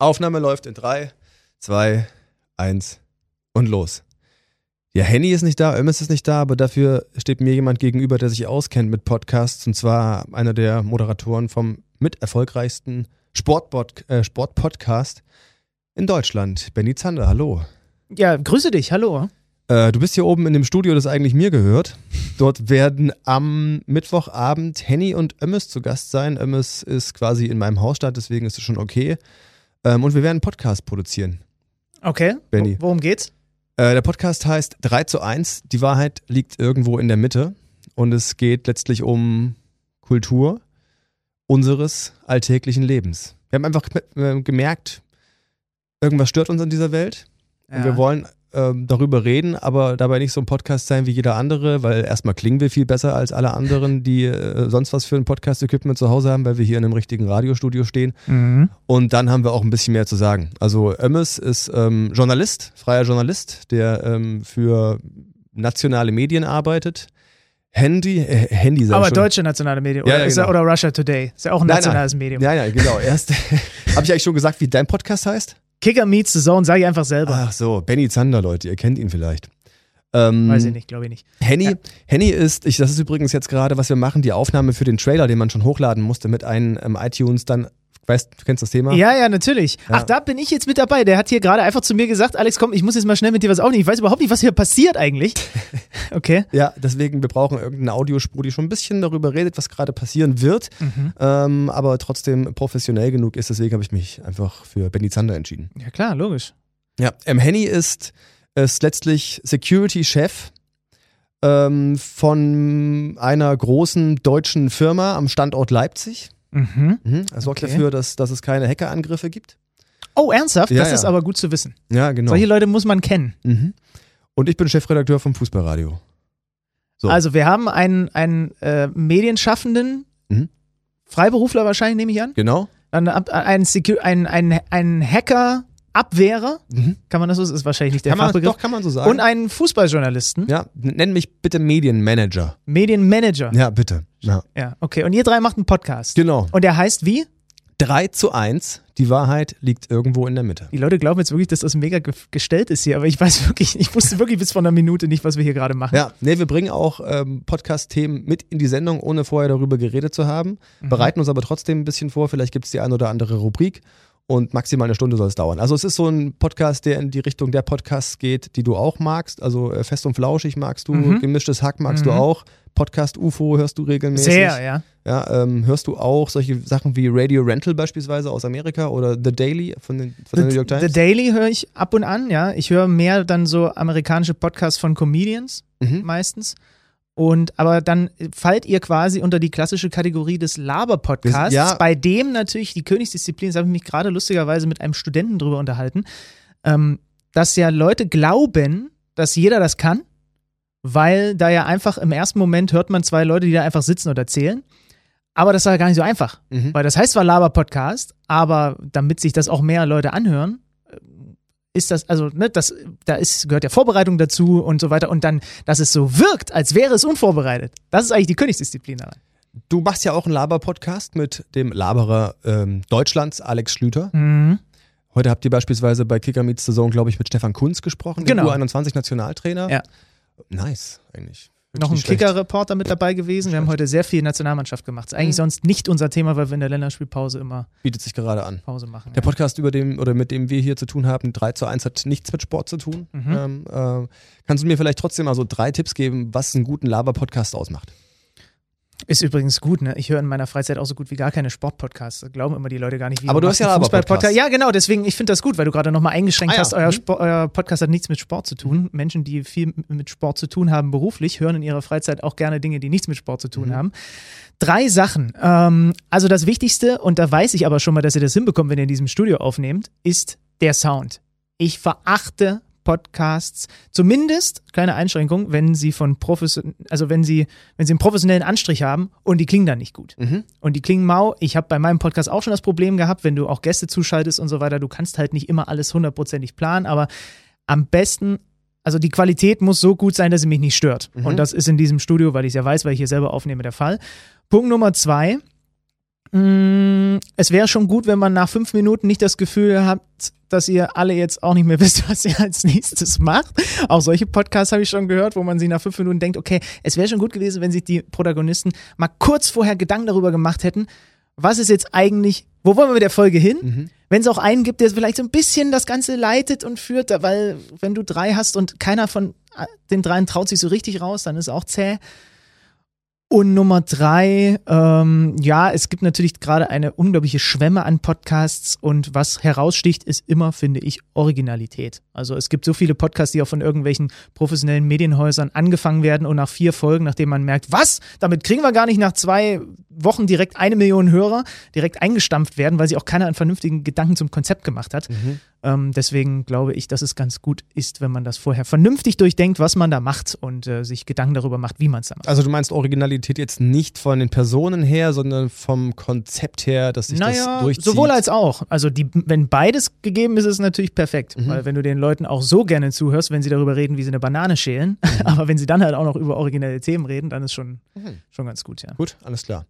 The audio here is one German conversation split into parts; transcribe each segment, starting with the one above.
Aufnahme läuft in 3, 2, 1 und los. Ja, Henny ist nicht da, Ömmes ist nicht da, aber dafür steht mir jemand gegenüber, der sich auskennt mit Podcasts und zwar einer der Moderatoren vom mit erfolgreichsten äh, Sportpodcast in Deutschland, Benny Zander. Hallo. Ja, grüße dich, hallo. Äh, du bist hier oben in dem Studio, das eigentlich mir gehört. Dort werden am Mittwochabend Henny und Ömmes zu Gast sein. Ömmes ist quasi in meinem Hausstadt, deswegen ist es schon okay. Ähm, und wir werden einen Podcast produzieren. Okay. Benny. Wo- Worum geht's? Äh, der Podcast heißt 3 zu 1. Die Wahrheit liegt irgendwo in der Mitte. Und es geht letztlich um Kultur unseres alltäglichen Lebens. Wir haben einfach äh, gemerkt, irgendwas stört uns in dieser Welt. Und wir wollen ähm, darüber reden, aber dabei nicht so ein Podcast sein wie jeder andere, weil erstmal klingen wir viel besser als alle anderen, die äh, sonst was für ein Podcast-Equipment zu Hause haben, weil wir hier in einem richtigen Radiostudio stehen. Mhm. Und dann haben wir auch ein bisschen mehr zu sagen. Also Ömmes ist ähm, Journalist, freier Journalist, der ähm, für nationale Medien arbeitet. Handy, äh, Handy sag ich Aber schon. deutsche nationale Medien. Ja, Oder, ja, er, genau. oder Russia Today. Ist ja auch ein Nein, nationales Medium. Ja, ja, genau. Erst habe ich eigentlich schon gesagt, wie dein Podcast heißt? Kicker meets the Zone, sag ich einfach selber. Ach so, Benny Zander, Leute, ihr kennt ihn vielleicht. Ähm, Weiß ich nicht, glaube ich nicht. Henny, Ja. Henny ist, ich, das ist übrigens jetzt gerade, was wir machen, die Aufnahme für den Trailer, den man schon hochladen musste, mit einem ähm, iTunes dann, weißt du, kennst das Thema? Ja, ja, natürlich. Ja. Ach, da bin ich jetzt mit dabei. Der hat hier gerade einfach zu mir gesagt, Alex, komm, ich muss jetzt mal schnell mit dir was aufnehmen. Ich weiß überhaupt nicht, was hier passiert eigentlich. Okay. Ja, deswegen, wir brauchen irgendeine Audiospur, die schon ein bisschen darüber redet, was gerade passieren wird, ähm, aber trotzdem professionell genug ist. Deswegen habe ich mich einfach für Benny Zander entschieden. Ja, klar, logisch. Ja, ähm, Henny ist, ist letztlich Security-Chef ähm, von einer großen deutschen Firma am Standort Leipzig. Mhm. Mhm. Er sorgt Okay. dafür, dass, dass es keine Hackerangriffe gibt. Oh, ernsthaft? Ja, das ja. ist aber gut zu wissen. Ja, genau. Solche Leute muss man kennen. Mhm. Und ich bin Chefredakteur vom Fußballradio. So. Also, wir haben einen, einen äh, Medienschaffenden, Mhm. Freiberufler wahrscheinlich, nehme ich an. Genau. Dann einen, einen, einen Hacker, Abwehrer, Mhm. kann man das so, das ist wahrscheinlich nicht der Kann man, Fachbegriff. doch, kann man so sagen. Und einen Fußballjournalisten, ja, nenn mich bitte Medienmanager. Medienmanager. Ja, bitte. Ja. Ja, okay. Und ihr drei macht einen Podcast. Genau. Und der heißt wie? 3 zu 1. Die Wahrheit liegt irgendwo in der Mitte. Die Leute glauben jetzt wirklich, dass das mega ge gestellt ist hier, aber ich weiß wirklich, ich wusste wirklich bis vor einer Minute nicht, was wir hier gerade machen. Ja, nee, wir bringen auch ähm, Podcast-Themen mit in die Sendung, ohne vorher darüber geredet zu haben. Mhm. Bereiten uns aber trotzdem ein bisschen vor. Vielleicht gibt es die ein oder andere Rubrik. Und maximal eine Stunde soll es dauern. Also es ist so ein Podcast, der in die Richtung der Podcasts geht, die du auch magst. Also äh, Fest und Flauschig magst du, Mhm. Gemischtes Hack magst du Mhm. auch. Podcast UFO hörst du regelmäßig. Sehr, ja. Ja, ähm, hörst du auch solche Sachen wie Radio Rental beispielsweise aus Amerika oder The Daily von, den, von der New York Times? The Daily höre ich ab und an, ja. Ich höre mehr dann so amerikanische Podcasts von Comedians Mhm. meistens. Und aber dann fallt ihr quasi unter die klassische Kategorie des Laber-Podcasts, Ja. bei dem natürlich die Königsdisziplin, das habe ich mich gerade lustigerweise mit einem Studenten drüber unterhalten, ähm, dass ja Leute glauben, dass jeder das kann, weil da ja einfach im ersten Moment hört man zwei Leute, die da einfach sitzen und erzählen. Aber das war ja gar nicht so einfach. Mhm. Weil das heißt zwar Laber-Podcast, aber damit sich das auch mehr Leute anhören, ist das, also, ne, das, da ist, gehört ja Vorbereitung dazu und so weiter. Und dann, dass es so wirkt, als wäre es unvorbereitet. Das ist eigentlich die Königsdisziplin daran. Du machst ja auch einen Laber-Podcast mit dem Laberer ähm, Deutschlands, Alex Schlüter. Mhm. Heute habt ihr beispielsweise bei Kicker Meets Zone, glaube ich, mit Stefan Kunz gesprochen, dem Genau. U21-Nationaltrainer. Ja. Nice, eigentlich. Noch ein. Kicker-Reporter mit dabei gewesen. Wir haben heute sehr viel Nationalmannschaft gemacht. Ist eigentlich Mhm. sonst nicht unser Thema, weil wir in der Länderspielpause immer Bietet sich gerade an. Pause machen. Der Podcast, über dem oder mit dem wir hier zu tun haben, 3 zu 1, hat nichts mit Sport zu tun. Mhm. Ähm, äh, kannst du mir vielleicht trotzdem mal so drei Tipps geben, was einen guten Laber-Podcast ausmacht? Ist übrigens gut, ne? Ich höre in meiner Freizeit auch so gut wie gar keine Sportpodcasts. Da glauben immer die Leute gar nicht, wie Aber du hast ja einen Laber-Podcast. Fußball-Podcast. Ja, genau, deswegen, ich finde das gut, weil du gerade nochmal eingeschränkt Ah ja, hast, euer, mhm. Sport, euer Podcast hat nichts mit Sport zu tun. Menschen, die viel mit Sport zu tun haben beruflich, hören in ihrer Freizeit auch gerne Dinge, die nichts mit Sport zu tun Mhm. haben. Drei Sachen. Ähm, also das Wichtigste, und da weiß ich aber schon mal, dass ihr das hinbekommt, wenn ihr in diesem Studio aufnehmt, ist der Sound. Ich verachte Podcasts, zumindest, kleine Einschränkung, wenn sie von profession also wenn sie, wenn sie einen professionellen Anstrich haben und die klingen dann nicht gut. Mhm. Und die klingen mau. Ich habe bei meinem Podcast auch schon das Problem gehabt, wenn du auch Gäste zuschaltest und so weiter, du kannst halt nicht immer alles hundertprozentig planen, aber am besten, also die Qualität muss so gut sein, dass sie mich nicht stört. Mhm. Und das ist in diesem Studio, weil ich es ja weiß, weil ich hier selber aufnehme, der Fall. Punkt Nummer zwei, Es wäre schon gut, wenn man nach fünf Minuten nicht das Gefühl hat, dass ihr alle jetzt auch nicht mehr wisst, was ihr als nächstes macht. Auch solche Podcasts habe ich schon gehört, wo man sich nach fünf Minuten denkt, okay, es wäre schon gut gewesen, wenn sich die Protagonisten mal kurz vorher Gedanken darüber gemacht hätten, was ist jetzt eigentlich, wo wollen wir mit der Folge hin? Wenn es auch einen gibt, der vielleicht so ein bisschen das Ganze leitet und führt, weil wenn du drei hast und keiner von äh, den dreien traut sich so richtig raus, dann ist auch zäh. Und Nummer drei, ähm, ja, es gibt natürlich gerade eine unglaubliche Schwemme an Podcasts und was heraussticht, ist immer, finde ich, Originalität. Also es gibt so viele Podcasts, die auch von irgendwelchen professionellen Medienhäusern angefangen werden und nach vier Folgen, nachdem man merkt, was, damit kriegen wir gar nicht nach zwei Wochen direkt eine Million Hörer, direkt eingestampft werden, weil sich auch keiner einen vernünftigen Gedanken zum Konzept gemacht hat. Ähm, deswegen glaube ich, dass es ganz gut ist, wenn man das vorher vernünftig durchdenkt, was man da macht und äh, sich Gedanken darüber macht, wie man es da macht. Also du meinst Originalität jetzt nicht von den Personen her, sondern vom Konzept her, dass sich Naja, das durchzieht. sowohl als auch. Also die, wenn beides gegeben ist, ist es natürlich perfekt. Mhm. Weil wenn du den Leuten auch so gerne zuhörst, wenn sie darüber reden, wie sie eine Banane schälen, Mhm. aber wenn sie dann halt auch noch über originelle Themen reden, dann ist schon, schon ganz gut, ja. Gut, alles klar.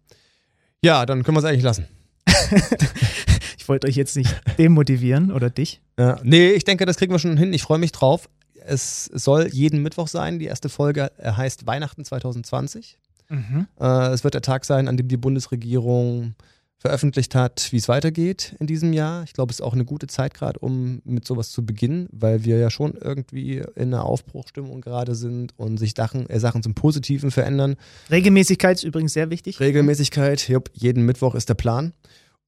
Ja, dann können wir es eigentlich lassen. Ich wollte euch jetzt nicht demotivieren oder dich. Ja. Nee, ich denke, das kriegen wir schon hin. Ich freue mich drauf. Es soll jeden Mittwoch sein. Die erste Folge äh, heißt Weihnachten 2020. Mhm. Äh, es wird der Tag sein, an dem die Bundesregierung veröffentlicht hat, wie es weitergeht in diesem Jahr. Ich glaube, es ist auch eine gute Zeit gerade, um mit sowas zu beginnen, weil wir ja schon irgendwie in einer Aufbruchstimmung gerade sind und sich Sachen, äh, Sachen zum Positiven verändern. Regelmäßigkeit ist übrigens sehr wichtig. Regelmäßigkeit, jupp, jeden Mittwoch ist der Plan.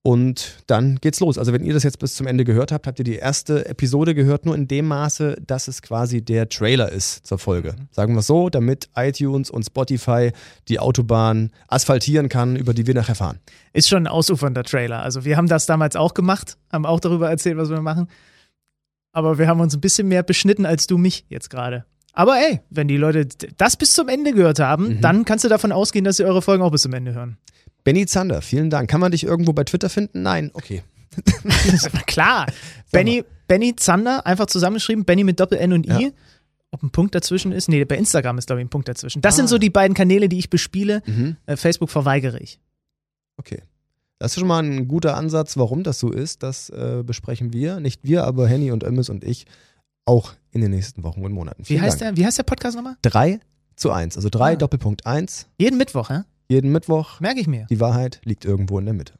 Und dann geht's los. Also wenn ihr das jetzt bis zum Ende gehört habt, habt ihr die erste Episode gehört, nur in dem Maße, dass es quasi der Trailer ist zur Folge. Sagen wir so, damit iTunes und Spotify die Autobahn asphaltieren kann, über die wir nachher fahren. Ist schon ein ausufernder Trailer. Also wir haben das damals auch gemacht, haben auch darüber erzählt, was wir machen. Aber wir haben uns ein bisschen mehr beschnitten als du mich jetzt gerade. Aber ey, wenn die Leute das bis zum Ende gehört haben, Mhm. dann kannst du davon ausgehen, dass sie eure Folgen auch bis zum Ende hören. Benny Zander, vielen Dank. Kann man dich irgendwo bei Twitter finden? Nein, okay. Na klar. Benny, Benny Zander, einfach zusammengeschrieben, Benny mit Doppel-N und I. Ja. Ob ein Punkt dazwischen ist? Nee, bei Instagram ist, glaube ich, ein Punkt dazwischen. Das Ah. sind so die beiden Kanäle, die ich bespiele. Mhm. Äh, Facebook verweigere ich. Okay. Das ist schon mal ein guter Ansatz, warum das so ist. Das äh, besprechen wir. Nicht wir, aber Henny und Ömmes und ich auch in den nächsten Wochen und Monaten. Wie heißt, Dank. der, wie heißt der Podcast nochmal? 3 zu 1. Also 3 Ah. Doppelpunkt 1. Jeden Mittwoch, hä? Jeden Mittwoch. Merke ich mir. Die Wahrheit liegt irgendwo in der Mitte.